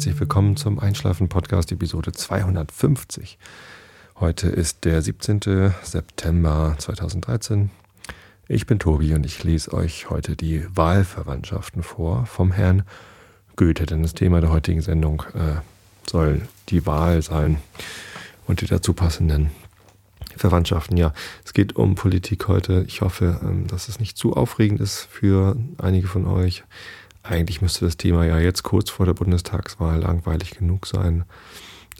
herzlich willkommen zum Einschlafen Podcast Episode 250. Heute ist der 17. September 2013. Ich bin Tobi und ich lese euch heute die Wahlverwandtschaften vor vom Herrn Goethe, denn das Thema der heutigen Sendung äh, soll die Wahl sein und die dazu passenden Verwandtschaften. Ja, es geht um Politik heute. Ich hoffe, ähm, dass es nicht zu aufregend ist für einige von euch. Eigentlich müsste das Thema ja jetzt kurz vor der Bundestagswahl langweilig genug sein.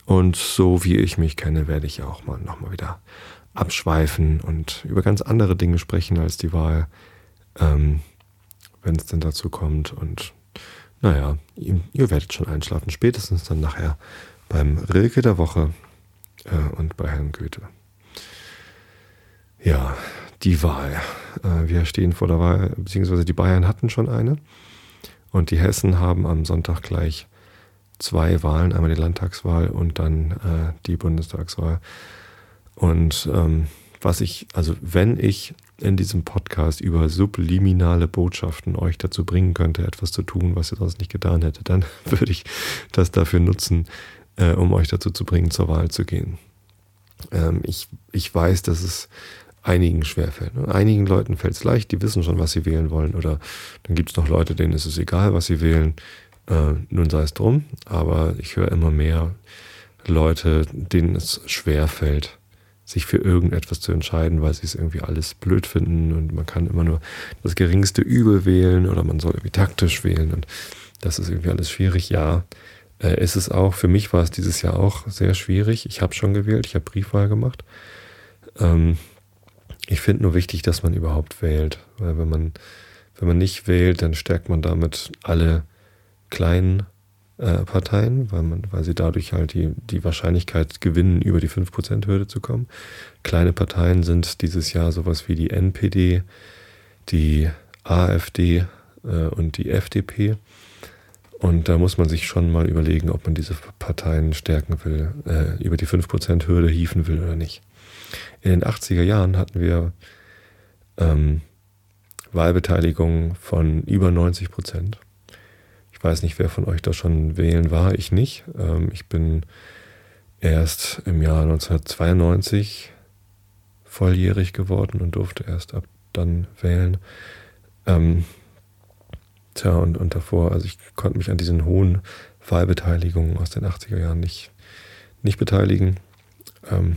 Und so wie ich mich kenne, werde ich auch mal nochmal wieder abschweifen und über ganz andere Dinge sprechen als die Wahl, ähm, wenn es denn dazu kommt. Und naja, ihr, ihr, werdet schon einschlafen, spätestens dann nachher beim Rilke der Woche äh, und bei Herrn Goethe. Ja, die Wahl. Äh, wir stehen vor der Wahl, beziehungsweise die Bayern hatten schon eine. Und die Hessen haben am Sonntag gleich zwei Wahlen, einmal die Landtagswahl und dann äh, die Bundestagswahl. Und ähm, was ich, also wenn ich in diesem Podcast über subliminale Botschaften euch dazu bringen könnte, etwas zu tun, was ihr sonst nicht getan hättet, dann würde ich das dafür nutzen, äh, um euch dazu zu bringen, zur Wahl zu gehen. Ähm, ich, ich weiß, dass es einigen schwerfällt. Und einigen Leuten fällt es leicht, die wissen schon, was sie wählen wollen. Oder dann gibt es noch Leute, denen ist es egal, was sie wählen. Äh, nun sei es drum. Aber ich höre immer mehr Leute, denen es schwerfällt, sich für irgendetwas zu entscheiden, weil sie es irgendwie alles blöd finden und man kann immer nur das geringste Übel wählen oder man soll irgendwie taktisch wählen und das ist irgendwie alles schwierig. Ja, äh, ist es auch. Für mich war es dieses Jahr auch sehr schwierig. Ich habe schon gewählt, ich habe Briefwahl gemacht. Ähm, ich finde nur wichtig, dass man überhaupt wählt, weil wenn man, wenn man nicht wählt, dann stärkt man damit alle kleinen äh, Parteien, weil, man, weil sie dadurch halt die, die Wahrscheinlichkeit gewinnen, über die 5%-Hürde zu kommen. Kleine Parteien sind dieses Jahr sowas wie die NPD, die AfD äh, und die FDP. Und da muss man sich schon mal überlegen, ob man diese Parteien stärken will, äh, über die 5%-Hürde hieven will oder nicht. In den 80er Jahren hatten wir ähm, Wahlbeteiligung von über 90 Prozent. Ich weiß nicht, wer von euch da schon wählen war. Ich nicht. Ähm, ich bin erst im Jahr 1992 volljährig geworden und durfte erst ab dann wählen. Ähm, tja, und, und davor, also ich konnte mich an diesen hohen Wahlbeteiligungen aus den 80er Jahren nicht, nicht beteiligen. Ähm,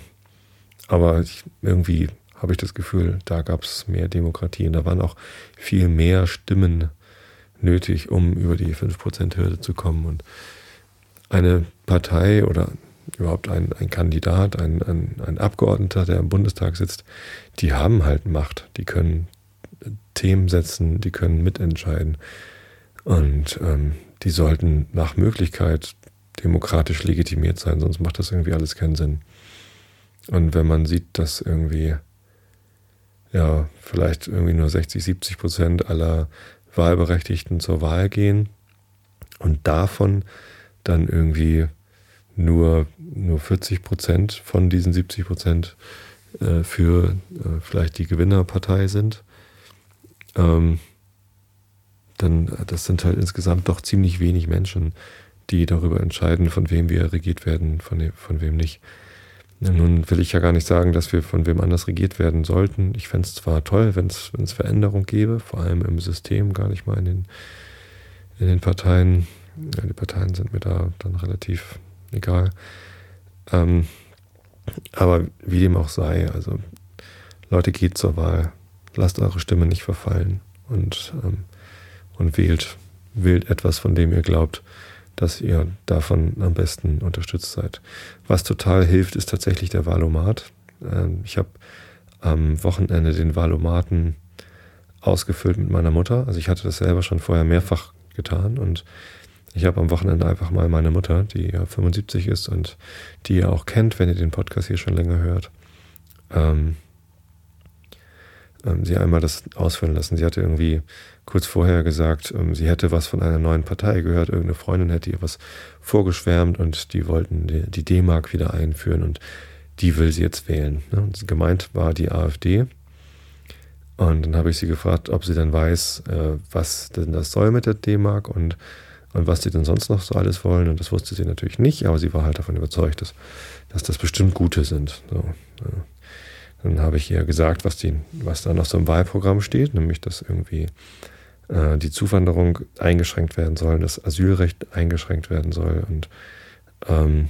aber ich, irgendwie habe ich das Gefühl, da gab es mehr Demokratie und da waren auch viel mehr Stimmen nötig, um über die 5%-Hürde zu kommen. Und eine Partei oder überhaupt ein, ein Kandidat, ein, ein, ein Abgeordneter, der im Bundestag sitzt, die haben halt Macht. Die können Themen setzen, die können mitentscheiden. Und ähm, die sollten nach Möglichkeit demokratisch legitimiert sein, sonst macht das irgendwie alles keinen Sinn. Und wenn man sieht, dass irgendwie, ja, vielleicht irgendwie nur 60, 70 Prozent aller Wahlberechtigten zur Wahl gehen und davon dann irgendwie nur, nur 40 Prozent von diesen 70 Prozent äh, für äh, vielleicht die Gewinnerpartei sind, ähm, dann das sind halt insgesamt doch ziemlich wenig Menschen, die darüber entscheiden, von wem wir regiert werden, von, von wem nicht. Nun will ich ja gar nicht sagen, dass wir von wem anders regiert werden sollten. Ich fände es zwar toll, wenn es Veränderung gäbe, vor allem im System, gar nicht mal in den, in den Parteien. Ja, die Parteien sind mir da dann relativ egal. Ähm, aber wie dem auch sei, also Leute, geht zur Wahl. Lasst eure Stimme nicht verfallen und, ähm, und wählt, wählt etwas, von dem ihr glaubt, dass ihr davon am besten unterstützt seid. Was total hilft, ist tatsächlich der Valomat. Ähm, ich habe am Wochenende den Valomaten ausgefüllt mit meiner Mutter. Also ich hatte das selber schon vorher mehrfach getan und ich habe am Wochenende einfach mal meine Mutter, die ja 75 ist und die ihr auch kennt, wenn ihr den Podcast hier schon länger hört, ähm, ähm, sie einmal das ausfüllen lassen. Sie hatte irgendwie kurz vorher gesagt, ähm, sie hätte was von einer neuen Partei gehört, irgendeine Freundin hätte ihr was vorgeschwärmt und die wollten die D-Mark wieder einführen und die will sie jetzt wählen. Ne? Gemeint war die AfD. Und dann habe ich sie gefragt, ob sie dann weiß, äh, was denn das soll mit der D-Mark und und was sie denn sonst noch so alles wollen. Und das wusste sie natürlich nicht, aber sie war halt davon überzeugt, dass, dass das bestimmt Gute sind. So, ja. Dann habe ich ihr gesagt, was, die, was da noch so im Wahlprogramm steht, nämlich dass irgendwie äh, die Zuwanderung eingeschränkt werden soll, das Asylrecht eingeschränkt werden soll. Und ähm,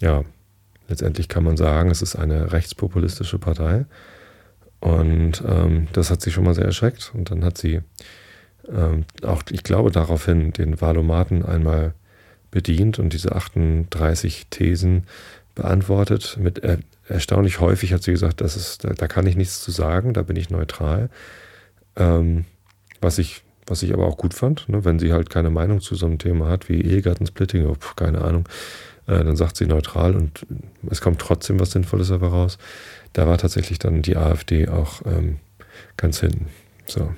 ja, letztendlich kann man sagen, es ist eine rechtspopulistische Partei. Und ähm, das hat sie schon mal sehr erschreckt. Und dann hat sie ähm, auch, ich glaube, daraufhin den Wahlomaten einmal bedient und diese 38 Thesen beantwortet. Mit er, erstaunlich häufig hat sie gesagt, das ist, da, da, kann ich nichts zu sagen, da bin ich neutral. Ähm, was ich, was ich aber auch gut fand, ne, wenn sie halt keine Meinung zu so einem Thema hat wie Ehegattensplitting, oh, keine Ahnung, äh, dann sagt sie neutral und es kommt trotzdem was Sinnvolles dabei raus. Da war tatsächlich dann die AfD auch ähm, ganz hinten. So.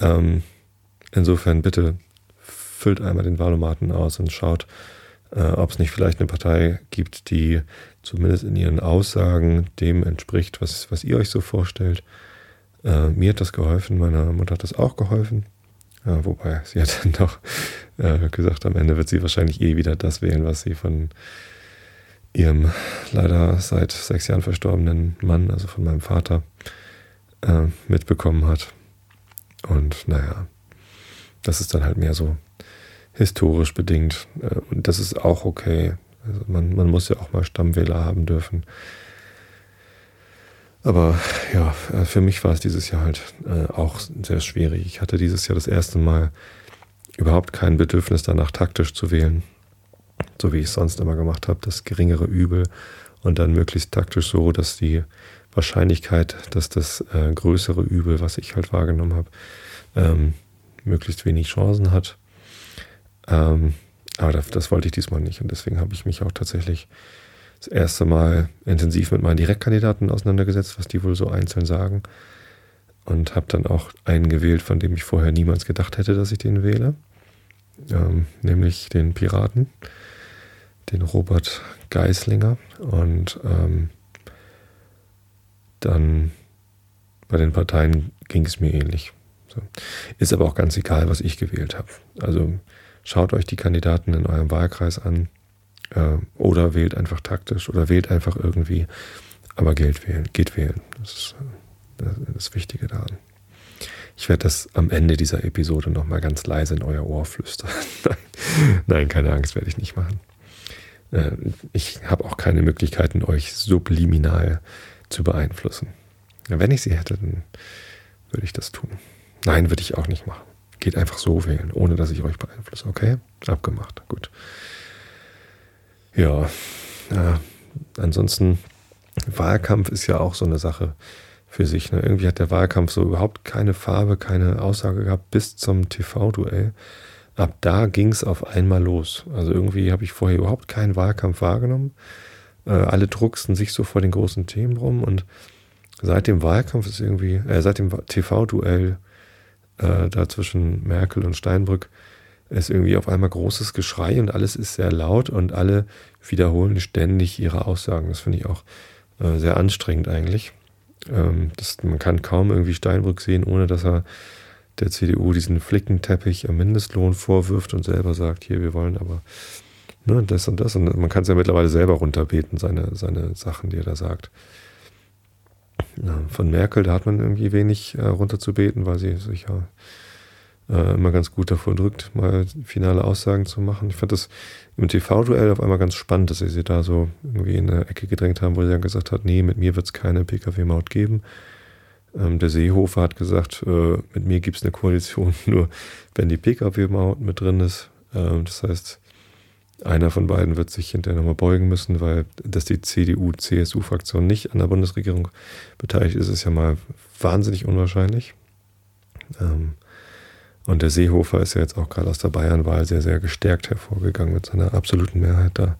Ähm, insofern bitte füllt einmal den Wahlomaten aus und schaut, äh, ob es nicht vielleicht eine Partei gibt, die zumindest in ihren Aussagen dem entspricht, was, was ihr euch so vorstellt. Äh, mir hat das geholfen, meiner Mutter hat das auch geholfen. Ja, wobei sie hat dann doch äh, gesagt, am Ende wird sie wahrscheinlich eh wieder das wählen, was sie von ihrem leider seit sechs Jahren verstorbenen Mann, also von meinem Vater, äh, mitbekommen hat. Und naja, das ist dann halt mehr so historisch bedingt. Äh, und das ist auch okay. Also man, man muss ja auch mal Stammwähler haben dürfen. Aber ja, äh, für mich war es dieses Jahr halt äh, auch sehr schwierig. Ich hatte dieses Jahr das erste Mal überhaupt kein Bedürfnis danach, taktisch zu wählen. So wie ich es sonst immer gemacht habe, das geringere Übel und dann möglichst taktisch so, dass die Wahrscheinlichkeit, dass das äh, größere Übel, was ich halt wahrgenommen habe, ähm, möglichst wenig Chancen hat. Ähm, aber das, das, wollte ich diesmal nicht und deswegen habe ich mich auch tatsächlich das erste Mal intensiv mit meinen Direktkandidaten auseinandergesetzt, was die wohl so einzeln sagen. Und habe dann auch einen gewählt, von dem ich vorher niemals gedacht hätte, dass ich den wähle. Ähm, nämlich den Piraten, den Robert Geislinger. Und ähm, dann bei den Parteien ging es mir ähnlich. So. Ist aber auch ganz egal, was ich gewählt habe. Also schaut euch die Kandidaten in eurem Wahlkreis an äh, oder wählt einfach taktisch oder wählt einfach irgendwie, aber geht wählen. Geht wählen. Das ist äh, das Wichtige daran. Ich werde das am Ende dieser Episode nochmal ganz leise in euer Ohr flüstern. Nein, keine Angst, werde ich nicht machen. Äh, ich habe auch keine Möglichkeiten, euch subliminal zu beeinflussen. Wenn ich sie hätte, dann würde ich das tun. Nein, würde ich auch nicht machen. Geht einfach so wählen, ohne dass ich euch beeinflusse. Okay? Abgemacht. Gut. Ja. Äh, ansonsten, Wahlkampf ist ja auch so eine Sache für sich. Ne? Irgendwie hat der Wahlkampf so überhaupt keine Farbe, keine Aussage gehabt bis zum TV-Duell. Ab da ging es auf einmal los. Also irgendwie habe ich vorher überhaupt keinen Wahlkampf wahrgenommen. Äh, alle drucksten sich so vor den großen Themen rum und seit dem Wahlkampf ist irgendwie, äh, seit dem TV-Duell äh, da zwischen Merkel und Steinbrück ist irgendwie auf einmal großes Geschrei und alles ist sehr laut und alle wiederholen ständig ihre Aussagen. Das finde ich auch äh, sehr anstrengend eigentlich. Ähm, das, man kann kaum irgendwie Steinbrück sehen, ohne dass er der CDU diesen Flickenteppich am Mindestlohn vorwirft und selber sagt, hier, wir wollen aber ne, das und das. Und man kann es ja mittlerweile selber runterbeten, seine, seine Sachen, die er da sagt. Von Merkel, da hat man irgendwie wenig äh, runterzubeten, weil sie sich ja äh, immer ganz gut davor drückt, mal finale Aussagen zu machen. Ich fand das im TV-Duell auf einmal ganz spannend, dass sie sie da so irgendwie in eine Ecke gedrängt haben, wo sie dann gesagt hat, nee, mit mir wird es keine Pkw-Maut geben. Ähm, der Seehofer hat gesagt, äh, mit mir gibt es eine Koalition nur, wenn die Pkw-Maut mit drin ist. Ähm, das heißt, einer von beiden wird sich hinterher nochmal beugen müssen, weil dass die CDU-CSU-Fraktion nicht an der Bundesregierung beteiligt ist, ist ja mal wahnsinnig unwahrscheinlich. Ähm, und der Seehofer ist ja jetzt auch gerade aus der Bayernwahl sehr, sehr gestärkt hervorgegangen mit seiner absoluten Mehrheit da.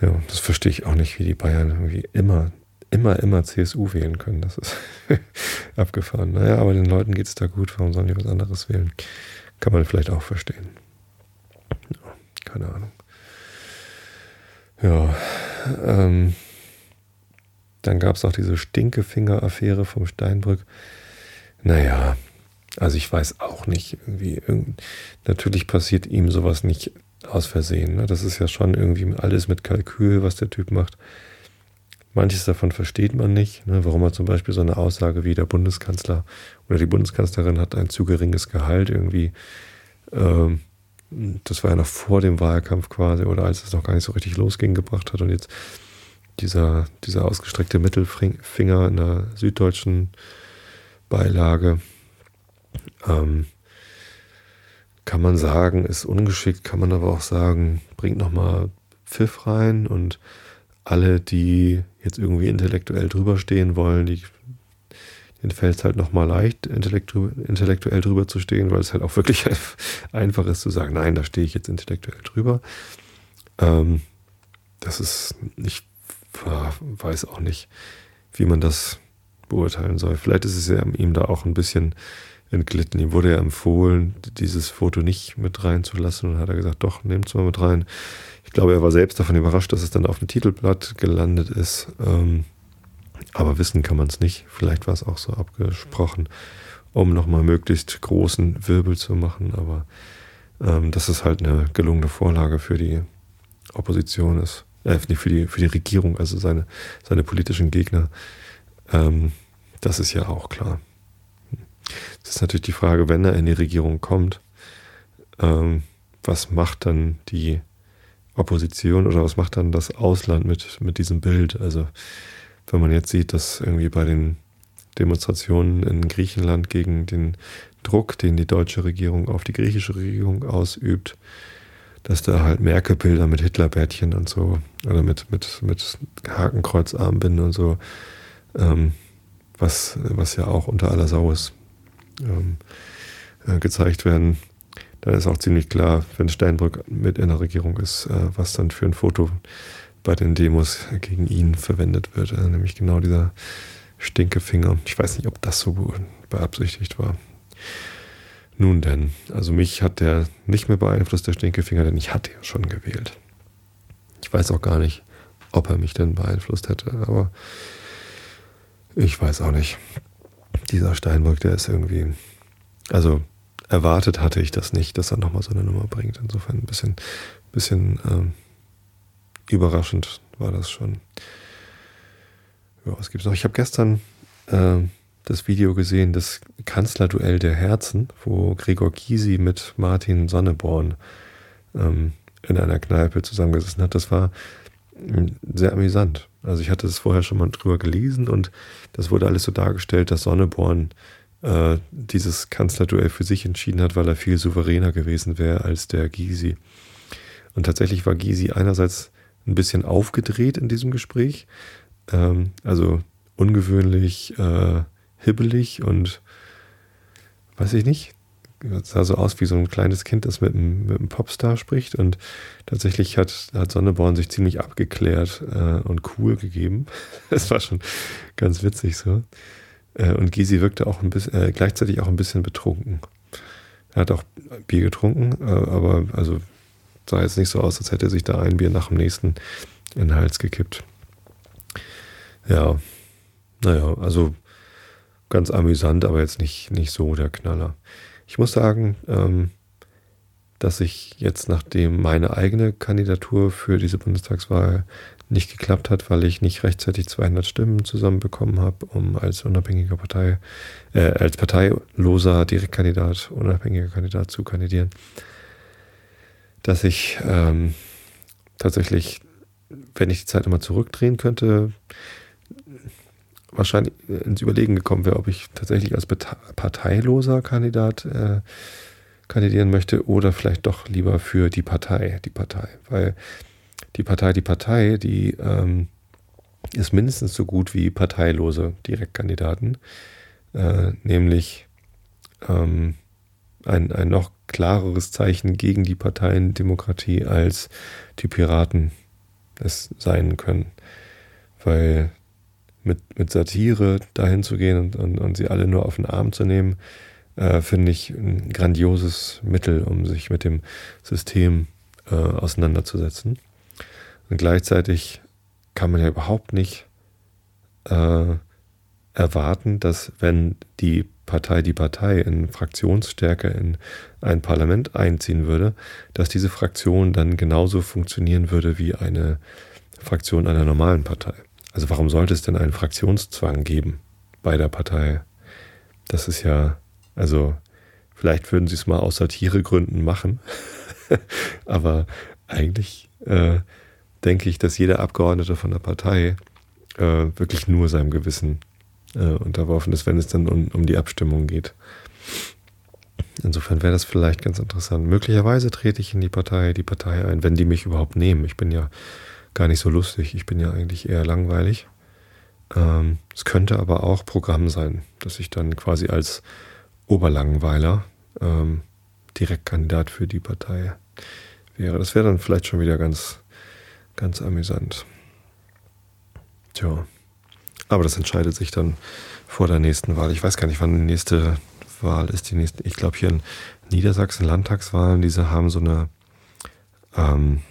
Ja, das verstehe ich auch nicht, wie die Bayern irgendwie immer, immer, immer CSU wählen können. Das ist abgefahren. Naja, aber den Leuten geht es da gut. Warum sollen die was anderes wählen? Kann man vielleicht auch verstehen. Keine Ahnung. Ja, ähm, dann gab es auch diese Stinkefinger-Affäre vom Steinbrück. Naja, Also ich weiß auch nicht, irgendwie, natürlich passiert ihm sowas nicht aus Versehen. Ne? Das ist ja schon irgendwie alles mit Kalkül, was der Typ macht. Manches davon versteht man nicht, ne? warum er zum Beispiel so eine Aussage wie der Bundeskanzler oder die Bundeskanzlerin hat ein zu geringes Gehalt irgendwie. Ähm, das war ja noch vor dem Wahlkampf quasi oder als es noch gar nicht so richtig losging, gebracht hat. Und jetzt dieser, dieser ausgestreckte Mittelfinger in der süddeutschen Beilage. Ähm, kann man sagen, ist ungeschickt, kann man aber auch sagen, bringt nochmal Pfiff rein und alle, die jetzt irgendwie intellektuell drüber stehen wollen, die, denen fällt es halt nochmal leicht, intellektuell drüber zu stehen, weil es halt auch wirklich einfach ist zu sagen, nein, da stehe ich jetzt intellektuell drüber. Ähm, das ist, ich weiß auch nicht, wie man das beurteilen soll. Vielleicht ist es ja ihm da auch ein bisschen entglitten. Ihm wurde ja empfohlen, dieses Foto nicht mit reinzulassen und hat er gesagt, doch, nehmt es mal mit rein. Ich glaube, er war selbst davon überrascht, dass es dann auf dem Titelblatt gelandet ist. Ähm, aber wissen kann man es nicht. Vielleicht war es auch so abgesprochen, um nochmal möglichst großen Wirbel zu machen. Aber ähm, dass es halt eine gelungene Vorlage für die Opposition ist, äh, für die, für die Regierung, also seine, seine politischen Gegner, ähm, das ist ja auch klar. Das ist natürlich die Frage, wenn er in die Regierung kommt, ähm, was macht dann die Opposition oder was macht dann das Ausland mit, mit diesem Bild? Also wenn man jetzt sieht, dass irgendwie bei den Demonstrationen in Griechenland gegen den Druck, den die deutsche Regierung auf die griechische Regierung ausübt, dass da halt Merkel-Bilder mit Hitlerbärtchen und so oder mit, mit, mit Hakenkreuzarmbinden und so, ähm, was, was ja auch unter aller Sau ist, ähm, äh, gezeigt werden, dann ist auch ziemlich klar, wenn Steinbrück mit in der Regierung ist, äh, was dann für ein Foto bei den Demos gegen ihn verwendet wird. Äh, nämlich genau dieser Stinkefinger. Ich weiß nicht, ob das so beabsichtigt war. Nun denn, also mich hat der nicht mehr beeinflusst, der Stinkefinger, denn ich hatte ja schon gewählt. Ich weiß auch gar nicht, ob er mich denn beeinflusst hätte, aber ich weiß auch nicht. Dieser Steinbrück, der ist irgendwie, also erwartet hatte ich das nicht, dass er nochmal so eine Nummer bringt. Insofern ein bisschen, bisschen ähm, überraschend war das schon. Ja, was gibt's noch? Ich habe gestern äh, das Video gesehen, das Kanzlerduell der Herzen, wo Gregor Gysi mit Martin Sonneborn ähm, in einer Kneipe zusammengesessen hat. Das war hm, sehr amüsant. Also ich hatte es vorher schon mal drüber gelesen und das wurde alles so dargestellt, dass Sonneborn äh, dieses Kanzlerduell für sich entschieden hat, weil er viel souveräner gewesen wäre als der Gysi. Und tatsächlich war Gysi einerseits ein bisschen aufgedreht in diesem Gespräch, ähm, also ungewöhnlich äh, hibbelig und weiß ich nicht, sah so aus wie so ein kleines Kind, das mit einem, mit einem Popstar spricht. Und tatsächlich hat, hat Sonneborn sich ziemlich abgeklärt äh, und cool gegeben. Das war schon ganz witzig so. Äh, und Gysi wirkte auch ein bisschen, äh, gleichzeitig auch ein bisschen betrunken. Er hat auch Bier getrunken, äh, aber also sah jetzt nicht so aus, als hätte sich da ein Bier nach dem nächsten in den Hals gekippt. Ja, naja, also ganz amüsant, aber jetzt nicht, nicht so der Knaller. Ich muss sagen, ähm, dass ich jetzt, nachdem meine eigene Kandidatur für diese Bundestagswahl nicht geklappt hat, weil ich nicht rechtzeitig 200 Stimmen zusammenbekommen habe, um als unabhängiger Partei, äh, als parteiloser Direktkandidat, unabhängiger Kandidat zu kandidieren, dass ich ähm, tatsächlich, wenn ich die Zeit nochmal zurückdrehen könnte, wahrscheinlich ins Überlegen gekommen wäre, ob ich tatsächlich als parteiloser Kandidat äh, kandidieren möchte oder vielleicht doch lieber für die Partei, die Partei, weil die Partei, die Partei, die ähm, ist mindestens so gut wie parteilose Direktkandidaten, äh, nämlich ähm, ein, ein noch klareres Zeichen gegen die Parteiendemokratie als die Piraten es sein können. Weil mit, mit Satire dahin zu gehen und, und, und sie alle nur auf den Arm zu nehmen, äh, finde ich ein grandioses Mittel, um sich mit dem System äh, auseinanderzusetzen. Und gleichzeitig kann man ja überhaupt nicht äh, erwarten, dass wenn die Partei die Partei in Fraktionsstärke in ein Parlament einziehen würde, dass diese Fraktion dann genauso funktionieren würde wie eine Fraktion einer normalen Partei. Also warum sollte es denn einen Fraktionszwang geben bei der Partei? Das ist ja, also vielleicht würden sie es mal aus Satiregründen machen, aber eigentlich äh, denke ich, dass jeder Abgeordnete von der Partei äh, wirklich nur seinem Gewissen äh, unterworfen ist, wenn es dann um, um die Abstimmung geht. Insofern wäre das vielleicht ganz interessant. Möglicherweise trete ich in die Partei, die Partei ein, wenn die mich überhaupt nehmen. Ich bin ja gar nicht so lustig. Ich bin ja eigentlich eher langweilig. Ähm, es könnte aber auch Programm sein, dass ich dann quasi als Oberlangweiler ähm, Direktkandidat für die Partei wäre. Das wäre dann vielleicht schon wieder ganz, ganz amüsant. Tja. Aber das entscheidet sich dann vor der nächsten Wahl. Ich weiß gar nicht, wann die nächste Wahl ist. Die nächste, ich glaube, hier in Niedersachsen Landtagswahlen, diese haben so eine, ähm,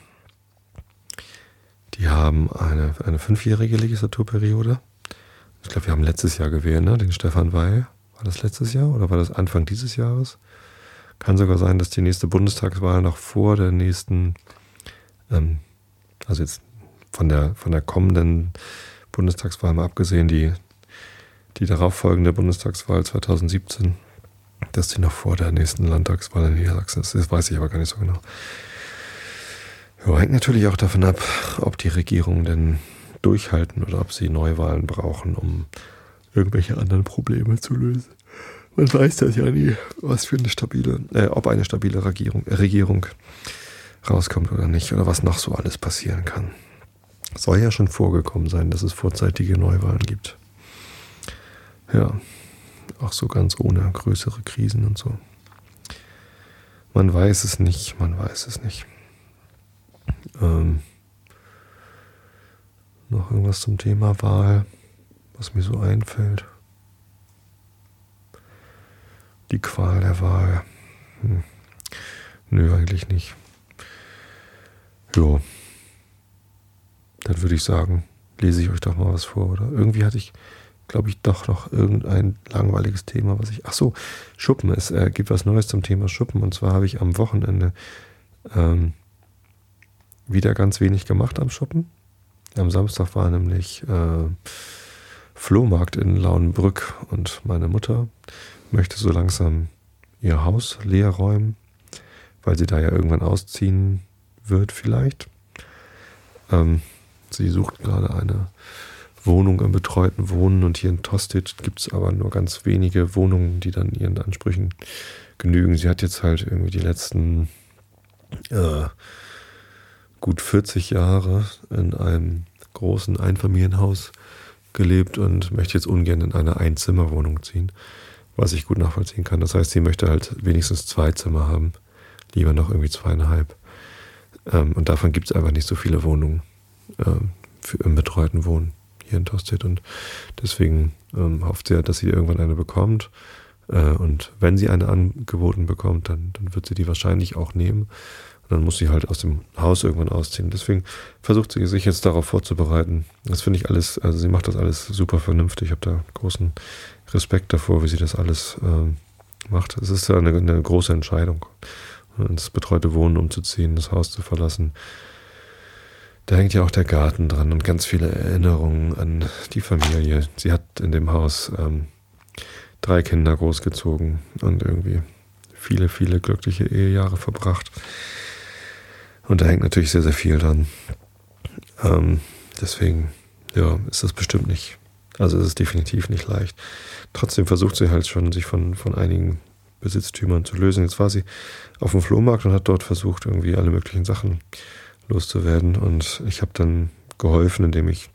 die haben eine, eine fünfjährige Legislaturperiode. Ich glaube, wir haben letztes Jahr gewählt, ne? den Stefan Weil. War das letztes Jahr oder war das Anfang dieses Jahres? Kann sogar sein, dass die nächste Bundestagswahl noch vor der nächsten, ähm, also jetzt von der, von der kommenden Bundestagswahl mal abgesehen, die, die darauffolgende Bundestagswahl 2017, dass die noch vor der nächsten Landtagswahl in Niedersachsen ist. Das weiß ich aber gar nicht so genau. Ja, hängt natürlich auch davon ab, ob die Regierungen denn durchhalten oder ob sie Neuwahlen brauchen, um irgendwelche anderen Probleme zu lösen. Man weiß das ja nie, was für eine stabile, äh, ob eine stabile Regierung, äh, Regierung rauskommt oder nicht oder was noch so alles passieren kann. Soll ja schon vorgekommen sein, dass es vorzeitige Neuwahlen gibt. Ja, auch so ganz ohne größere Krisen und so. Man weiß es nicht, man weiß es nicht. Ähm, noch irgendwas zum Thema Wahl, was mir so einfällt. Die Qual der Wahl. Hm. Nö, eigentlich nicht. Jo dann würde ich sagen, lese ich euch doch mal was vor, oder? Irgendwie hatte ich, glaube ich, doch noch irgendein langweiliges Thema, was ich. Ach so, Schuppen. Es äh, gibt was Neues zum Thema Schuppen. Und zwar habe ich am Wochenende ähm, wieder ganz wenig gemacht am Schuppen. Am Samstag war nämlich äh, Flohmarkt in Lauenbrück und meine Mutter möchte so langsam ihr Haus leer räumen, weil sie da ja irgendwann ausziehen wird vielleicht. Ähm, Sie sucht gerade eine Wohnung im betreuten Wohnen und hier in Tosted gibt es aber nur ganz wenige Wohnungen, die dann ihren Ansprüchen genügen. Sie hat jetzt halt irgendwie die letzten äh, gut 40 Jahre in einem großen Einfamilienhaus gelebt und möchte jetzt ungern in eine Einzimmerwohnung ziehen, was ich gut nachvollziehen kann. Das heißt, sie möchte halt wenigstens zwei Zimmer haben, lieber noch irgendwie zweieinhalb. Ähm, und davon gibt es einfach nicht so viele Wohnungen für, im betreuten Wohnen hier in Tosted. Und deswegen ähm, hofft sie, dass sie irgendwann eine bekommt. Äh, und wenn sie eine angeboten bekommt, dann, dann wird sie die wahrscheinlich auch nehmen. Und dann muss sie halt aus dem Haus irgendwann ausziehen. Deswegen versucht sie sich jetzt darauf vorzubereiten. Das finde ich alles, also sie macht das alles super vernünftig. Ich habe da großen Respekt davor, wie sie das alles äh, macht. Es ist ja eine, eine große Entscheidung, ins betreute Wohnen umzuziehen, das Haus zu verlassen da hängt ja auch der Garten dran und ganz viele Erinnerungen an die Familie. Sie hat in dem Haus ähm, drei Kinder großgezogen und irgendwie viele, viele glückliche Ehejahre verbracht. Und da hängt natürlich sehr, sehr viel dran. Ähm, deswegen, ja, ist das bestimmt nicht. Also ist es definitiv nicht leicht. Trotzdem versucht sie halt schon, sich von, von einigen Besitztümern zu lösen. Jetzt war sie auf dem Flohmarkt und hat dort versucht, irgendwie alle möglichen Sachen loszuwerden. Und ich habe dann geholfen, indem ich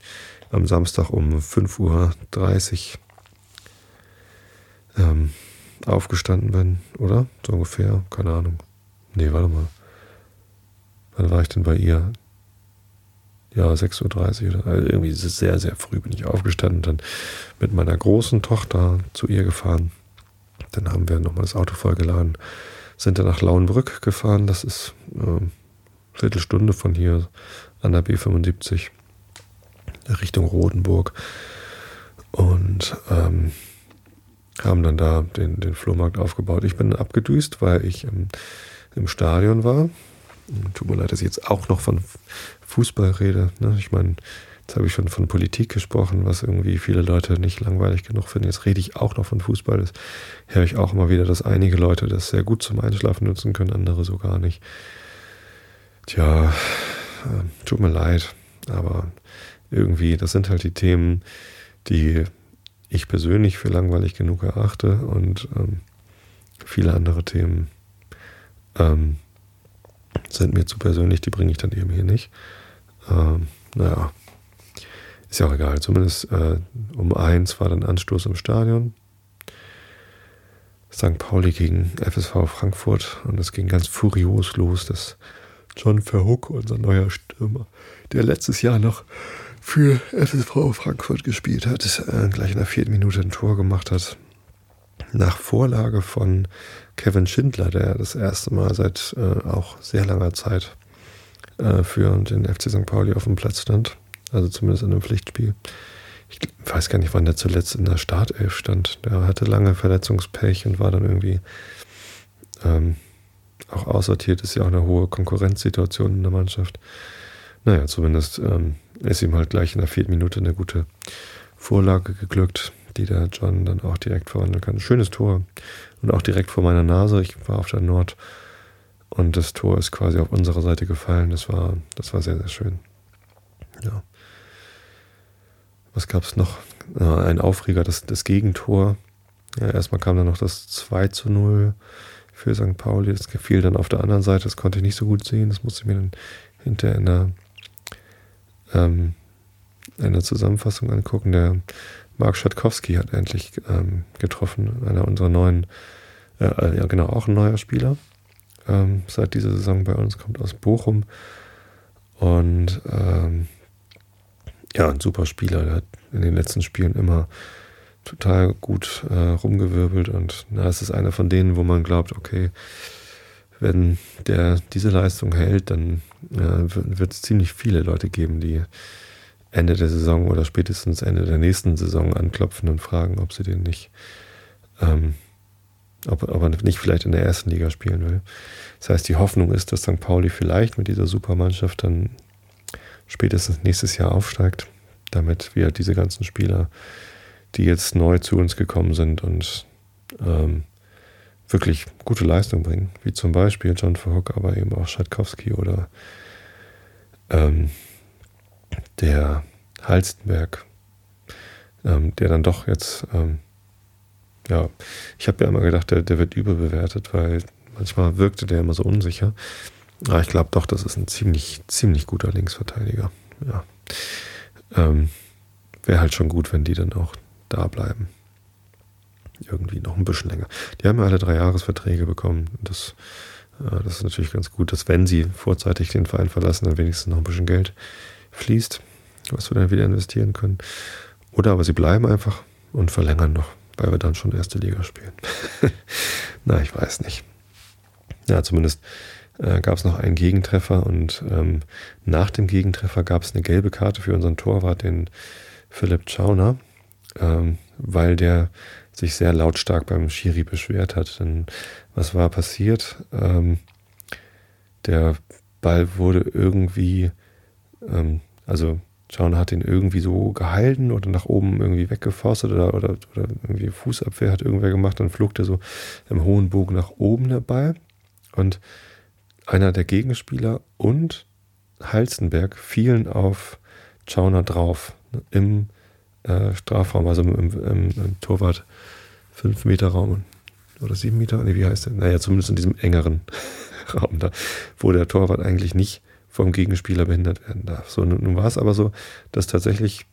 am Samstag um 5.30 Uhr ähm, aufgestanden bin, oder? So ungefähr, keine Ahnung. Nee, warte mal. Wann war ich denn bei ihr? Ja, 6.30 Uhr oder also irgendwie sehr, sehr früh bin ich aufgestanden, dann mit meiner großen Tochter zu ihr gefahren. Dann haben wir nochmal das Auto vollgeladen, sind dann nach Lauenbrück gefahren. Das ist äh, Viertelstunde von hier an der B75 Richtung Rodenburg und ähm, haben dann da den, den Flohmarkt aufgebaut. Ich bin abgedüst, weil ich im, im Stadion war. Tut mir leid, dass ich jetzt auch noch von Fußball rede. Ne? Ich meine, jetzt habe ich schon von Politik gesprochen, was irgendwie viele Leute nicht langweilig genug finden. Jetzt rede ich auch noch von Fußball. Das höre ich auch immer wieder, dass einige Leute das sehr gut zum Einschlafen nutzen können, andere so gar nicht. Tja, äh, tut mir leid, aber irgendwie, das sind halt die Themen, die ich persönlich für langweilig genug erachte und ähm, viele andere Themen ähm, sind mir zu persönlich, die bringe ich dann eben hier nicht. Ähm, naja, ist ja auch egal. Zumindest äh, um eins war dann Anstoß im Stadion. St. Pauli gegen FSV Frankfurt und es ging ganz furios los, dass John Verhook, unser neuer Stürmer, der letztes Jahr noch für FSV Frankfurt gespielt hat, äh, gleich in der vierten Minute ein Tor gemacht hat. Nach Vorlage von Kevin Schindler, der das erste Mal seit äh, auch sehr langer Zeit äh, für den FC St. Pauli auf dem Platz stand. Also zumindest in einem Pflichtspiel. Ich weiß gar nicht, wann der zuletzt in der Startelf stand. Der hatte lange Verletzungspech und war dann irgendwie ähm, auch aussortiert. Ist ja auch eine hohe Konkurrenzsituation in der Mannschaft. Naja, zumindest ähm, ist ihm halt gleich in der vierten Minute eine gute Vorlage geglückt, die der John dann auch direkt verwandeln kann. Schönes Tor und auch direkt vor meiner Nase. Ich war auf der Nord und das Tor ist quasi auf unserer Seite gefallen. Das war, das war sehr, sehr schön. Ja. Was gab es noch? ein Aufreger, das, das Gegentor. Ja, erstmal kam dann noch das 2 zu 0 für St. Pauli. Das gefiel dann auf der anderen Seite. Das konnte ich nicht so gut sehen. Das musste ich mir dann hinterher in der ähm, eine Zusammenfassung angucken. Der Mark Schatkowski hat endlich ähm, getroffen, einer unserer neuen, äh, ja genau, auch ein neuer Spieler. Ähm, seit dieser Saison bei uns kommt aus Bochum. Und ähm, ja, ein super Spieler. Der hat in den letzten Spielen immer total gut äh, rumgewirbelt und na, es ist einer von denen, wo man glaubt, okay, wenn der diese Leistung hält, dann äh, wird es ziemlich viele Leute geben, die Ende der Saison oder spätestens Ende der nächsten Saison anklopfen und fragen, ob sie den nicht, ähm, ob, ob er nicht vielleicht in der ersten Liga spielen will. Das heißt, die Hoffnung ist, dass St. Pauli vielleicht mit dieser Supermannschaft dann spätestens nächstes Jahr aufsteigt, damit wir diese ganzen Spieler, die jetzt neu zu uns gekommen sind und ähm, wirklich gute Leistung bringen, wie zum Beispiel John Verhoek, aber eben auch Schatkowski oder ähm, der Halstenberg, ähm, der dann doch jetzt, ähm, ja, ich habe ja immer gedacht, der, der wird überbewertet, weil manchmal wirkte der immer so unsicher. Aber ich glaube doch, das ist ein ziemlich, ziemlich guter Linksverteidiger. Ja. Ähm, Wäre halt schon gut, wenn die dann auch da bleiben irgendwie noch ein bisschen länger. Die haben ja alle drei Jahresverträge bekommen. Das, äh, das ist natürlich ganz gut, dass wenn sie vorzeitig den Verein verlassen, dann wenigstens noch ein bisschen Geld fließt, was wir dann wieder investieren können. Oder aber sie bleiben einfach und verlängern noch, weil wir dann schon erste Liga spielen. Na, ich weiß nicht. Ja, zumindest äh, gab es noch einen Gegentreffer und ähm, nach dem Gegentreffer gab es eine gelbe Karte für unseren Torwart, den Philipp Schauner, ähm, weil der sich sehr lautstark beim Schiri beschwert hat. Denn was war passiert? Ähm, der Ball wurde irgendwie, ähm, also John hat ihn irgendwie so gehalten oder nach oben irgendwie weggeforstet oder, oder, oder irgendwie Fußabwehr hat irgendwer gemacht, dann flog der so im hohen Bogen nach oben der Ball. Und einer der Gegenspieler und Halzenberg fielen auf Chauner drauf im äh, Strafraum, also im, im, im Torwart 5 Meter Raum oder 7 Meter, nee, wie heißt der? Naja, zumindest in diesem engeren Raum da, wo der Torwart eigentlich nicht vom Gegenspieler behindert werden darf. So, nun, war es aber so, dass tatsächlich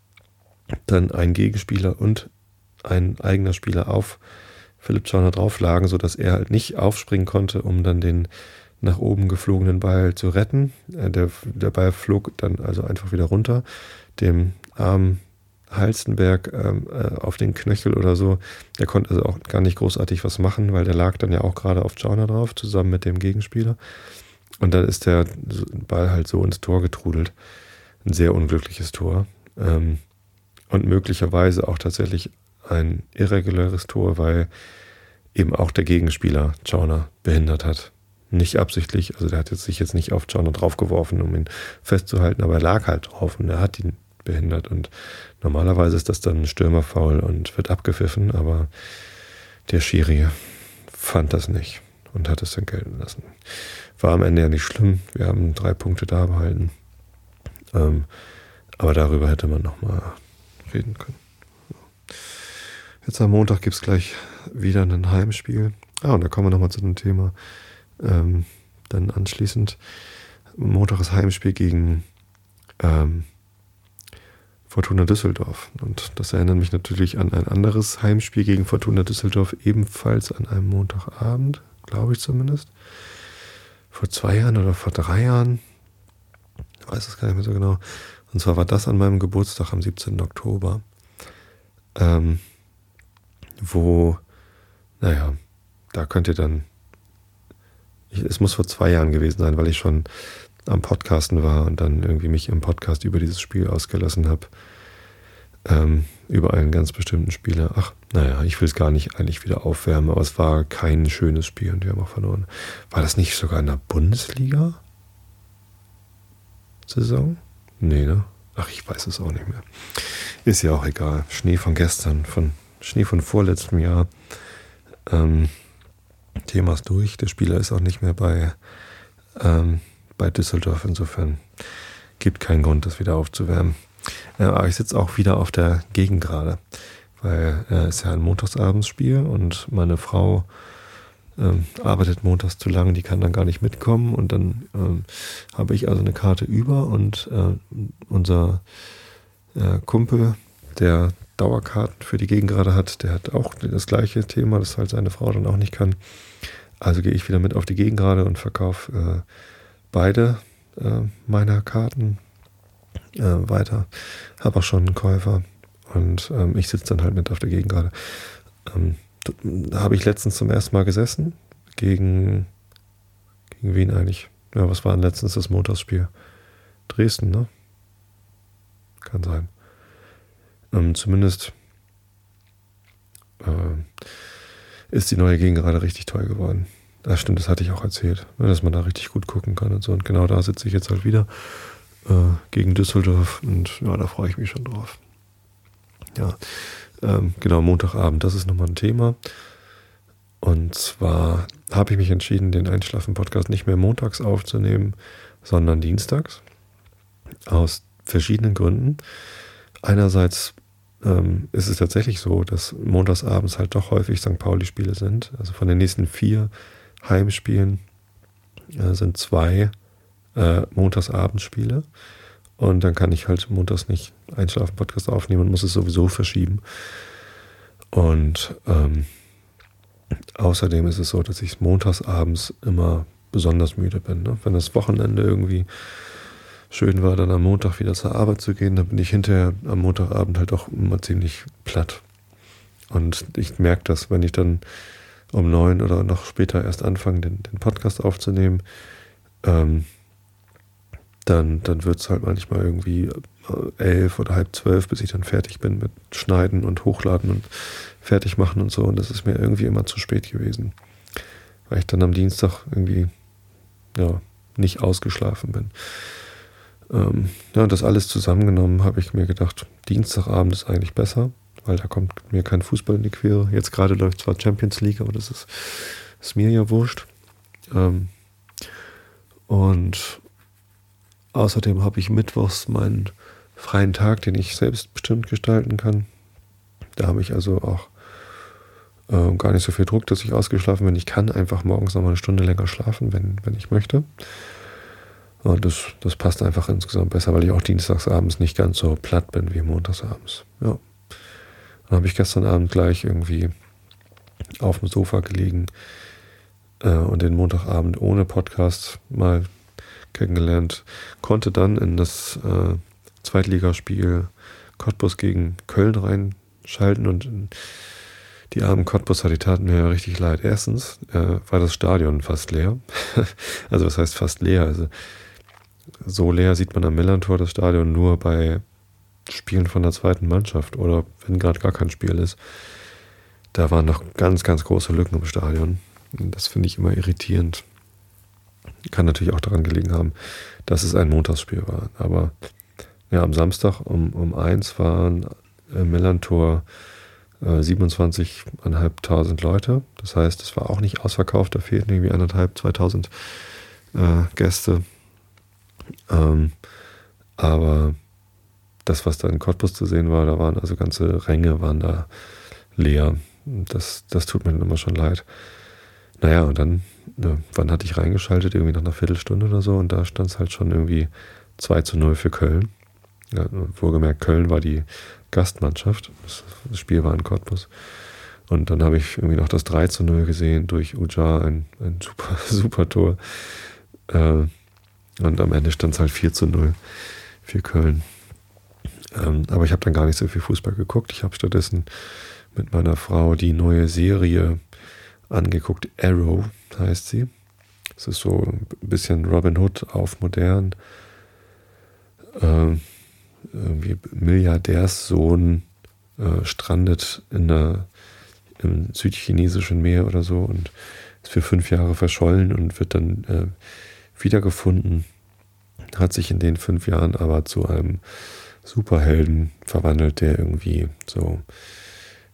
dann ein Gegenspieler und ein eigener Spieler auf Philipp Schauner drauf lagen, sodass er halt nicht aufspringen konnte, um dann den nach oben geflogenen Ball zu retten. Äh, der, der Ball flog dann also einfach wieder runter. Dem Arm Halstenberg ähm, äh, auf den Knöchel oder so. Der konnte also auch gar nicht großartig was machen, weil der lag dann ja auch gerade auf Jauner drauf, zusammen mit dem Gegenspieler. Und dann ist der Ball halt so ins Tor getrudelt. Ein sehr unglückliches Tor. Ähm, und möglicherweise auch tatsächlich ein irreguläres Tor, weil eben auch der Gegenspieler Chauner behindert hat. Nicht absichtlich, also der hat jetzt sich jetzt nicht auf Chauner draufgeworfen, um ihn festzuhalten, aber er lag halt drauf und er hat ihn behindert. Und normalerweise ist das dann Stürmerfaul und wird abgepfiffen, aber der Schiri fand das nicht und hat es dann gelten lassen. War am Ende ja nicht schlimm. Wir haben drei Punkte da behalten. Ähm, aber darüber hätte man nochmal reden können. Jetzt am Montag gibt es gleich wieder ein Heimspiel. Ah, und da kommen wir nochmal zu dem Thema. Ähm, dann anschließend. Montag ist Heimspiel gegen ähm, Fortuna Düsseldorf. Und das erinnert mich natürlich an ein anderes Heimspiel gegen Fortuna Düsseldorf, ebenfalls an einem Montagabend, glaube ich zumindest. Vor zwei Jahren oder vor drei Jahren. Ich weiß es gar nicht mehr so genau. Und zwar war das an meinem Geburtstag am 17. Oktober. Ähm, wo, naja, da könnt ihr dann, ich, es muss vor zwei Jahren gewesen sein, weil ich schon am Podcasten war und dann irgendwie mich im Podcast über dieses Spiel ausgelassen habe. Ähm, über einen ganz bestimmten Spieler. Ach, naja, ich will es gar nicht eigentlich wieder aufwärmen, aber es war kein schönes Spiel und wir haben auch verloren. War das nicht sogar in der Bundesliga? Saison? Nee, ne? Ach, ich weiß es auch nicht mehr. Ist ja auch egal. Schnee von gestern, von Schnee von vorletztem Jahr. Ähm, Thema ist durch. Der Spieler ist auch nicht mehr bei, ähm, bei Düsseldorf. Insofern gibt keinen Grund, das wieder aufzuwärmen. Äh, aber ich sitze auch wieder auf der Gegend gerade, weil es äh, ist ja ein Montagsabendsspiel und meine Frau ähm, arbeitet montags zu lange, die kann dann gar nicht mitkommen und dann ähm, habe ich also eine Karte über und äh, unser äh, Kumpel, der Dauerkarten für die Gegengrade hat, der hat auch das gleiche Thema, das halt seine Frau dann auch nicht kann. Also gehe ich wieder mit auf die Gegengrade und verkaufe äh, beide äh, meiner Karten äh, weiter. Habe auch schon einen Käufer und ähm, ich sitze dann halt mit auf der Gegengrade. Ähm, da habe ich letztens zum ersten Mal gesessen. Gegen, gegen wen eigentlich? Ja, was war denn letztens das Montagsspiel? Dresden, ne? Kann sein. Ähm, zumindest äh, ist die neue Gegend gerade richtig toll geworden. Das stimmt, das hatte ich auch erzählt, ne, dass man da richtig gut gucken kann und so. Und genau da sitze ich jetzt halt wieder äh, gegen Düsseldorf und ja, da freue ich mich schon drauf. Ja, ähm, genau, Montagabend, das ist nochmal ein Thema. Und zwar habe ich mich entschieden, den Einschlafen-Podcast nicht mehr montags aufzunehmen, sondern dienstags. Aus verschiedenen Gründen. Einerseits ähm, ist es tatsächlich so, dass montagsabends halt doch häufig St. Pauli-Spiele sind. Also von den nächsten vier Heimspielen äh, sind zwei äh, Montagsabendspiele. Und dann kann ich halt montags nicht Einschlafen-Podcast aufnehmen und muss es sowieso verschieben. Und ähm, außerdem ist es so, dass ich montags abends immer besonders müde bin. Ne? Wenn das Wochenende irgendwie schön war, dann am Montag wieder zur Arbeit zu gehen, dann bin ich hinterher am Montagabend halt auch immer ziemlich platt. Und ich merke das, wenn ich dann um neun oder noch später erst anfange, den, den Podcast aufzunehmen, ähm, dann, dann wird es halt manchmal irgendwie äh, elf oder halb zwölf, bis ich dann fertig bin mit Schneiden und Hochladen und fertig machen und so. Und das ist mir irgendwie immer zu spät gewesen. Weil ich dann am Dienstag irgendwie ja, nicht ausgeschlafen bin. Ähm, ja, und das alles zusammengenommen habe ich mir gedacht, Dienstagabend ist eigentlich besser, weil da kommt mir kein Fußball in die Quere. Jetzt gerade läuft zwar Champions League, aber das ist, ist mir ja wurscht. Ähm, und Außerdem habe ich mittwochs meinen freien Tag, den ich selbstbestimmt gestalten kann. Da habe ich also auch äh, gar nicht so viel Druck, dass ich ausgeschlafen bin. Ich kann einfach morgens noch mal eine Stunde länger schlafen, wenn, wenn ich möchte. Und das, das passt einfach insgesamt besser, weil ich auch dienstagsabends nicht ganz so platt bin wie montagsabends. Ja. Dann habe ich gestern Abend gleich irgendwie auf dem Sofa gelegen äh, und den Montagabend ohne Podcast mal kennengelernt, konnte dann in das äh, Zweitligaspiel Cottbus gegen Köln reinschalten und die armen Cottbusser, die taten mir ja richtig leid. Erstens äh, war das Stadion fast leer. also was heißt fast leer? Also so leer sieht man am Millantor das Stadion nur bei Spielen von der zweiten Mannschaft oder wenn gerade gar kein Spiel ist, da waren noch ganz, ganz große Lücken im Stadion. Das finde ich immer irritierend. Kann natürlich auch daran gelegen haben, dass es ein Montagsspiel war. Aber ja, am Samstag um, um eins waren im Millantor äh, 27.500 Leute. Das heißt, es war auch nicht ausverkauft. Da fehlten irgendwie anderthalb, 2000 äh, Gäste. Ähm, aber das, was da in Cottbus zu sehen war, da waren also ganze Ränge waren da leer. Das, das tut mir dann immer schon leid. Naja, und dann, ne, wann hatte ich reingeschaltet? Irgendwie nach einer Viertelstunde oder so. Und da stand es halt schon irgendwie 2 zu 0 für Köln. Ja, wohlgemerkt, Köln war die Gastmannschaft. Das Spiel war in Cottbus. Und dann habe ich irgendwie noch das 3 zu 0 gesehen durch Ujar, ein, ein super, super Tor. Äh, und am Ende stand es halt 4 zu 0 für Köln. Ähm, aber ich habe dann gar nicht so viel Fußball geguckt. Ich habe stattdessen mit meiner Frau die neue Serie angeguckt. Arrow heißt sie. Es ist so ein bisschen Robin Hood auf modern. Ähm, irgendwie Milliardärssohn äh, strandet in der, im südchinesischen Meer oder so und ist für fünf Jahre verschollen und wird dann äh, wiedergefunden. Hat sich in den fünf Jahren aber zu einem Superhelden verwandelt, der irgendwie so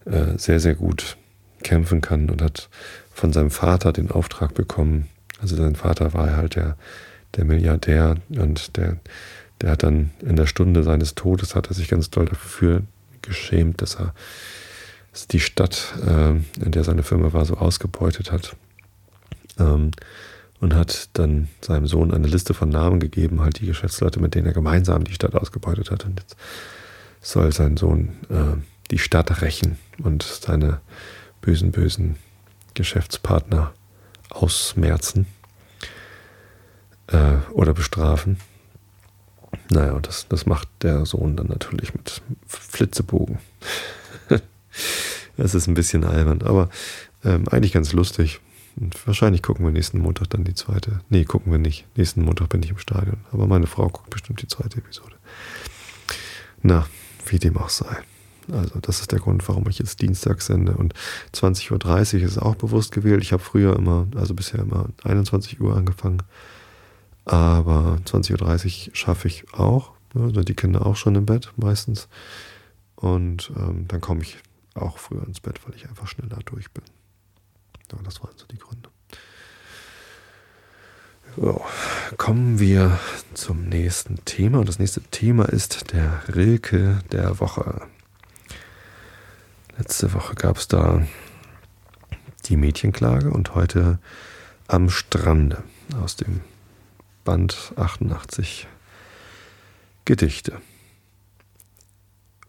äh, sehr, sehr gut kämpfen kann und hat von seinem Vater den Auftrag bekommen. Also sein Vater war halt der, der Milliardär und der, der hat dann in der Stunde seines Todes hat er sich ganz doll dafür geschämt, dass er die Stadt, äh, in der seine Firma war, so ausgebeutet hat. Ähm, und hat dann seinem Sohn eine Liste von Namen gegeben, halt die Geschäftsleute, mit denen er gemeinsam die Stadt ausgebeutet hat. Und jetzt soll sein Sohn äh, die Stadt rächen und seine bösen, bösen Geschäftspartner ausmerzen äh, oder bestrafen. Naja, und das, das macht der Sohn dann natürlich mit Flitzebogen. das ist ein bisschen albern, aber ähm, eigentlich ganz lustig. Wahrscheinlich gucken wir nächsten Montag dann die zweite. Nee, gucken wir nicht. Nächsten Montag bin ich im Stadion. Aber meine Frau guckt bestimmt die zweite Episode. Na, wie dem auch sei. Also das ist der Grund, warum ich jetzt Dienstag sende. Und 20.30 Uhr ist auch bewusst gewählt. Ich habe früher immer, also bisher immer 21 Uhr angefangen. Aber 20.30 Uhr schaffe ich auch. Also die Kinder auch schon im Bett meistens. Und ähm, dann komme ich auch früher ins Bett, weil ich einfach schneller durch bin. Ja, das waren so die Gründe. So, kommen wir zum nächsten Thema. Und das nächste Thema ist der Rilke der Woche. Letzte Woche gab es da die Mädchenklage und heute am Strande aus dem Band 88 Gedichte.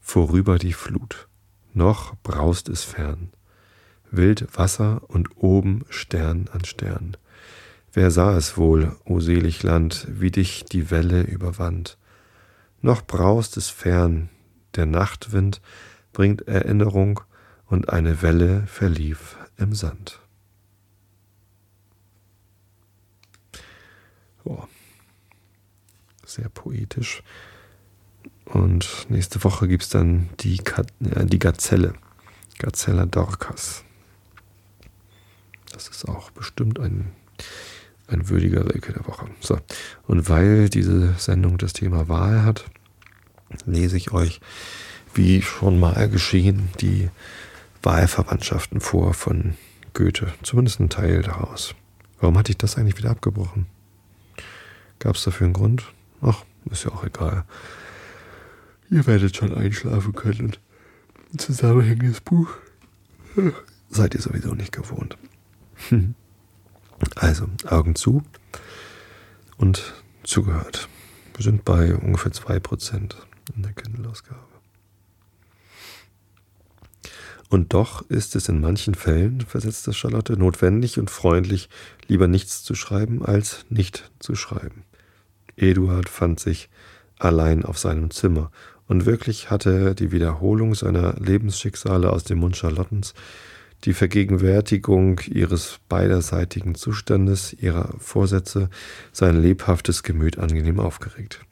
Vorüber die Flut, noch braust es fern, wild Wasser und oben Stern an Stern. Wer sah es wohl, o selig Land, wie dich die Welle überwand? Noch braust es fern, der Nachtwind bringt Erinnerung und eine Welle verlief im Sand. Oh. Sehr poetisch. Und nächste Woche gibt es dann die, äh, die Gazelle. Gazella Dorcas. Das ist auch bestimmt ein, ein würdiger Rilke der Woche. So. Und weil diese Sendung das Thema Wahl hat, lese ich euch, wie schon mal geschehen, die Wahlverwandtschaften vor von Goethe. Zumindest ein Teil daraus. Warum hatte ich das eigentlich wieder abgebrochen? Gab es dafür einen Grund? Ach, ist ja auch egal. Ihr werdet schon einschlafen können und ein zusammenhängendes Buch seid ihr sowieso nicht gewohnt. Also, Augen zu und zugehört. Wir sind bei ungefähr 2% in der Kindle-Ausgabe. Und doch ist es in manchen Fällen, versetzte Charlotte, notwendig und freundlich, lieber nichts zu schreiben, als nicht zu schreiben. Eduard fand sich allein auf seinem Zimmer, und wirklich hatte die Wiederholung seiner Lebensschicksale aus dem Mund Charlottens die Vergegenwärtigung ihres beiderseitigen Zustandes, ihrer Vorsätze, sein lebhaftes Gemüt angenehm aufgeregt.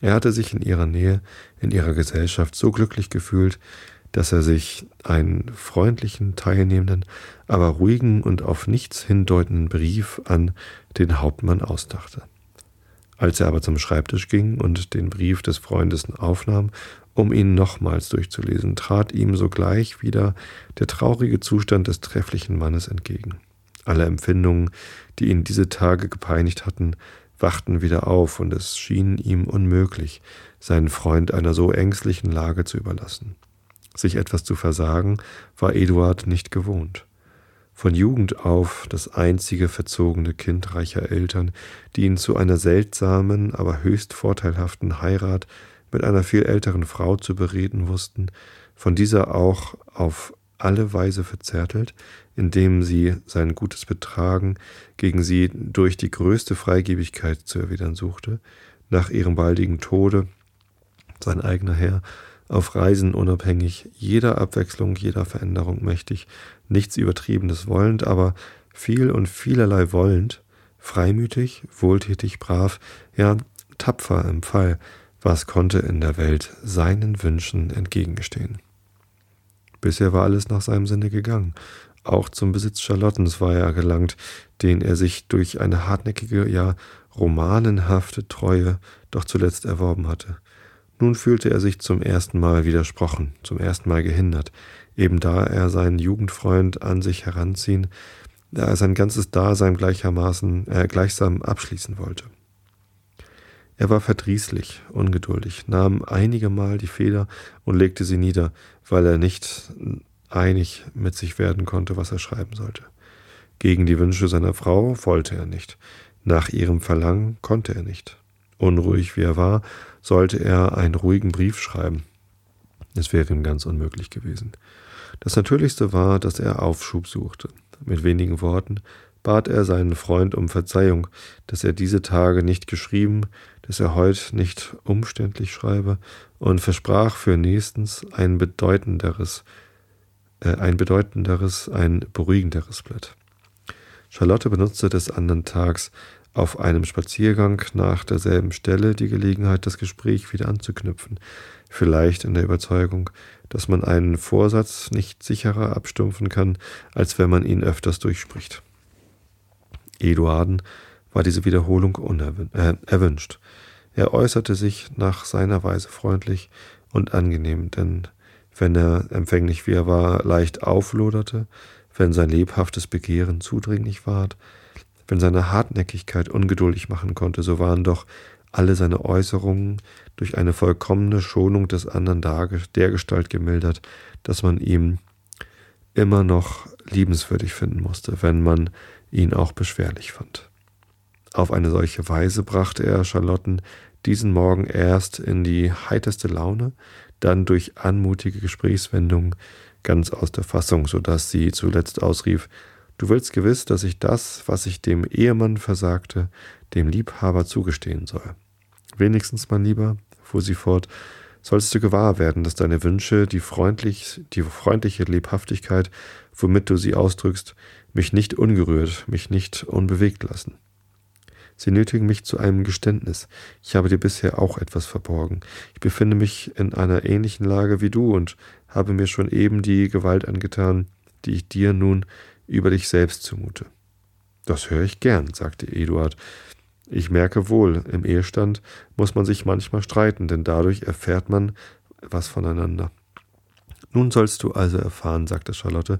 Er hatte sich in ihrer Nähe, in ihrer Gesellschaft so glücklich gefühlt, dass er sich einen freundlichen, teilnehmenden, aber ruhigen und auf nichts hindeutenden Brief an den Hauptmann ausdachte. Als er aber zum Schreibtisch ging und den Brief des Freundes aufnahm, um ihn nochmals durchzulesen, trat ihm sogleich wieder der traurige Zustand des trefflichen Mannes entgegen. Alle Empfindungen, die ihn diese Tage gepeinigt hatten, wachten wieder auf, und es schien ihm unmöglich, seinen Freund einer so ängstlichen Lage zu überlassen. Sich etwas zu versagen, war Eduard nicht gewohnt von Jugend auf das einzige verzogene Kind reicher Eltern, die ihn zu einer seltsamen, aber höchst vorteilhaften Heirat mit einer viel älteren Frau zu bereden wussten, von dieser auch auf alle Weise verzärtelt, indem sie sein gutes Betragen gegen sie durch die größte Freigebigkeit zu erwidern suchte, nach ihrem baldigen Tode sein eigener Herr auf Reisen unabhängig, jeder Abwechslung, jeder Veränderung mächtig, nichts Übertriebenes wollend, aber viel und vielerlei wollend, freimütig, wohltätig, brav, ja tapfer im Fall, was konnte in der Welt seinen Wünschen entgegengestehen. Bisher war alles nach seinem Sinne gegangen. Auch zum Besitz Charlottens war er gelangt, den er sich durch eine hartnäckige, ja romanenhafte Treue doch zuletzt erworben hatte. Nun fühlte er sich zum ersten Mal widersprochen, zum ersten Mal gehindert, eben da er seinen Jugendfreund an sich heranziehen, da er sein ganzes Dasein gleichermaßen äh, gleichsam abschließen wollte. Er war verdrießlich, ungeduldig, nahm einige Mal die Feder und legte sie nieder, weil er nicht einig mit sich werden konnte, was er schreiben sollte. Gegen die Wünsche seiner Frau wollte er nicht, nach ihrem Verlangen konnte er nicht. Unruhig wie er war, sollte er einen ruhigen Brief schreiben. Es wäre ihm ganz unmöglich gewesen. Das Natürlichste war, dass er Aufschub suchte. Mit wenigen Worten bat er seinen Freund um Verzeihung, dass er diese Tage nicht geschrieben, dass er heute nicht umständlich schreibe und versprach für nächstens ein bedeutenderes, äh, ein bedeutenderes, ein beruhigenderes Blatt. Charlotte benutzte des anderen Tags auf einem Spaziergang nach derselben Stelle die Gelegenheit, das Gespräch wieder anzuknüpfen, vielleicht in der Überzeugung, dass man einen Vorsatz nicht sicherer abstumpfen kann, als wenn man ihn öfters durchspricht. Eduarden war diese Wiederholung. Äh, er äußerte sich nach seiner Weise freundlich und angenehm, denn wenn er empfänglich wie er war, leicht aufloderte, wenn sein lebhaftes Begehren zudringlich ward, wenn seine Hartnäckigkeit ungeduldig machen konnte, so waren doch alle seine Äußerungen durch eine vollkommene Schonung des anderen dergestalt gemildert, dass man ihm immer noch liebenswürdig finden musste, wenn man ihn auch beschwerlich fand. Auf eine solche Weise brachte er Charlotten diesen Morgen erst in die heiterste Laune, dann durch anmutige Gesprächswendungen ganz aus der Fassung, so dass sie zuletzt ausrief Du willst gewiss, dass ich das, was ich dem Ehemann versagte, dem Liebhaber zugestehen soll. Wenigstens, mein Lieber, fuhr sie fort, sollst du gewahr werden, dass deine Wünsche, die, freundlich, die freundliche Lebhaftigkeit, womit du sie ausdrückst, mich nicht ungerührt, mich nicht unbewegt lassen. Sie nötigen mich zu einem Geständnis. Ich habe dir bisher auch etwas verborgen. Ich befinde mich in einer ähnlichen Lage wie du und habe mir schon eben die Gewalt angetan, die ich dir nun über dich selbst zumute. Das höre ich gern, sagte Eduard. Ich merke wohl, im Ehestand muss man sich manchmal streiten, denn dadurch erfährt man was voneinander. Nun sollst du also erfahren, sagte Charlotte,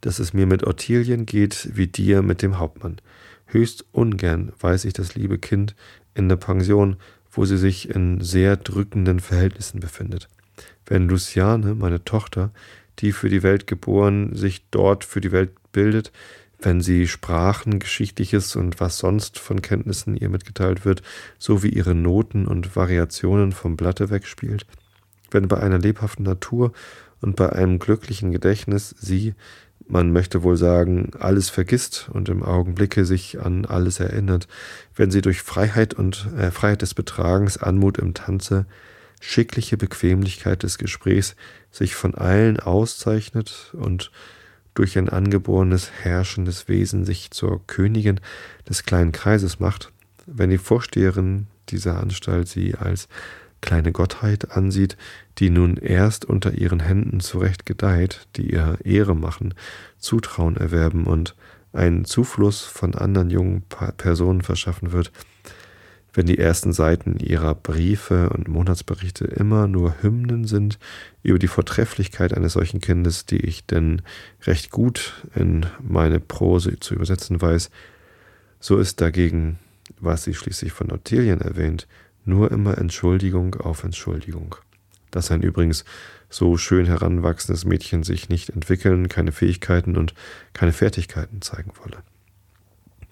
dass es mir mit Ottilien geht wie dir mit dem Hauptmann. Höchst ungern weiß ich das liebe Kind in der Pension, wo sie sich in sehr drückenden Verhältnissen befindet. Wenn Luciane, meine Tochter, die für die Welt geboren, sich dort für die Welt bildet, wenn sie Sprachen, Geschichtliches und was sonst von Kenntnissen ihr mitgeteilt wird, sowie ihre Noten und Variationen vom Blatte wegspielt, wenn bei einer lebhaften Natur und bei einem glücklichen Gedächtnis sie, man möchte wohl sagen, alles vergisst und im Augenblicke sich an alles erinnert, wenn sie durch Freiheit und äh, Freiheit des Betragens, Anmut im Tanze, schickliche Bequemlichkeit des Gesprächs sich von allen auszeichnet und durch ein angeborenes herrschendes Wesen sich zur Königin des kleinen Kreises macht, wenn die Vorsteherin dieser Anstalt sie als kleine Gottheit ansieht, die nun erst unter ihren Händen zurecht gedeiht, die ihr Ehre machen, Zutrauen erwerben und einen Zufluss von anderen jungen Personen verschaffen wird, wenn die ersten Seiten ihrer Briefe und Monatsberichte immer nur Hymnen sind über die Vortrefflichkeit eines solchen Kindes, die ich denn recht gut in meine Prose zu übersetzen weiß, so ist dagegen, was sie schließlich von Ottilien erwähnt, nur immer Entschuldigung auf Entschuldigung. Dass ein übrigens so schön heranwachsendes Mädchen sich nicht entwickeln, keine Fähigkeiten und keine Fertigkeiten zeigen wolle.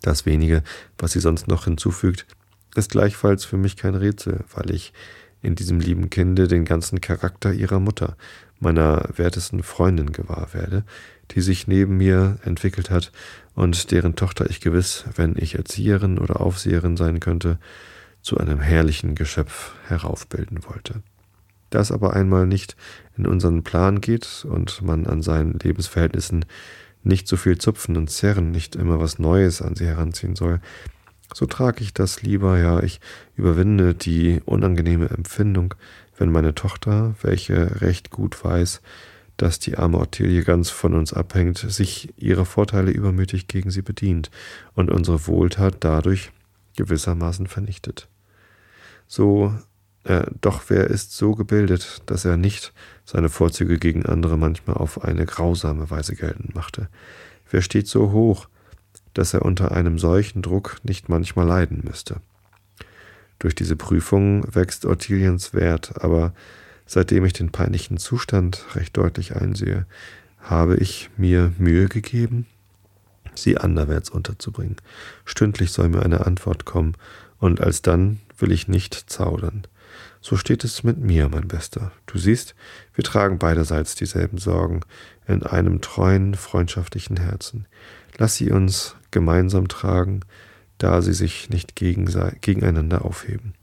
Das wenige, was sie sonst noch hinzufügt, ist gleichfalls für mich kein Rätsel, weil ich in diesem lieben Kinde den ganzen Charakter ihrer Mutter, meiner wertesten Freundin gewahr werde, die sich neben mir entwickelt hat und deren Tochter ich gewiss, wenn ich Erzieherin oder Aufseherin sein könnte, zu einem herrlichen Geschöpf heraufbilden wollte. Da es aber einmal nicht in unseren Plan geht und man an seinen Lebensverhältnissen nicht so viel zupfen und zerren, nicht immer was Neues an sie heranziehen soll, so trage ich das lieber, ja, ich überwinde die unangenehme Empfindung, wenn meine Tochter, welche recht gut weiß, dass die arme Ottilie ganz von uns abhängt, sich ihrer Vorteile übermütig gegen sie bedient und unsere Wohltat dadurch gewissermaßen vernichtet. So, äh, doch wer ist so gebildet, dass er nicht seine Vorzüge gegen andere manchmal auf eine grausame Weise geltend machte? Wer steht so hoch, dass er unter einem solchen Druck nicht manchmal leiden müsste? Durch diese Prüfung wächst Ottiliens Wert, aber seitdem ich den peinlichen Zustand recht deutlich einsehe, habe ich mir Mühe gegeben, sie anderwärts unterzubringen. Stündlich soll mir eine Antwort kommen, und alsdann will ich nicht zaudern. So steht es mit mir, mein Bester. Du siehst, wir tragen beiderseits dieselben Sorgen in einem treuen, freundschaftlichen Herzen. Lass sie uns gemeinsam tragen, da sie sich nicht gegeneinander aufheben.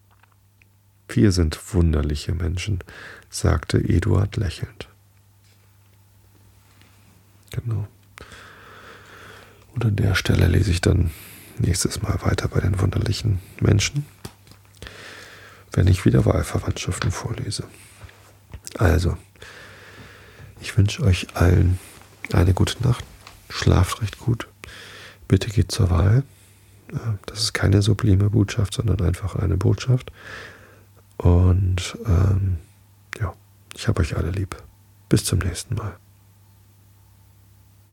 Wir sind wunderliche Menschen, sagte Eduard lächelnd. Genau. Und an der Stelle lese ich dann nächstes Mal weiter bei den wunderlichen Menschen, wenn ich wieder Wahlverwandtschaften vorlese. Also, ich wünsche euch allen eine gute Nacht. Schlaft recht gut. Bitte geht zur Wahl. Das ist keine sublime Botschaft, sondern einfach eine Botschaft. Und ähm, ja, ich habe euch alle lieb. Bis zum nächsten Mal.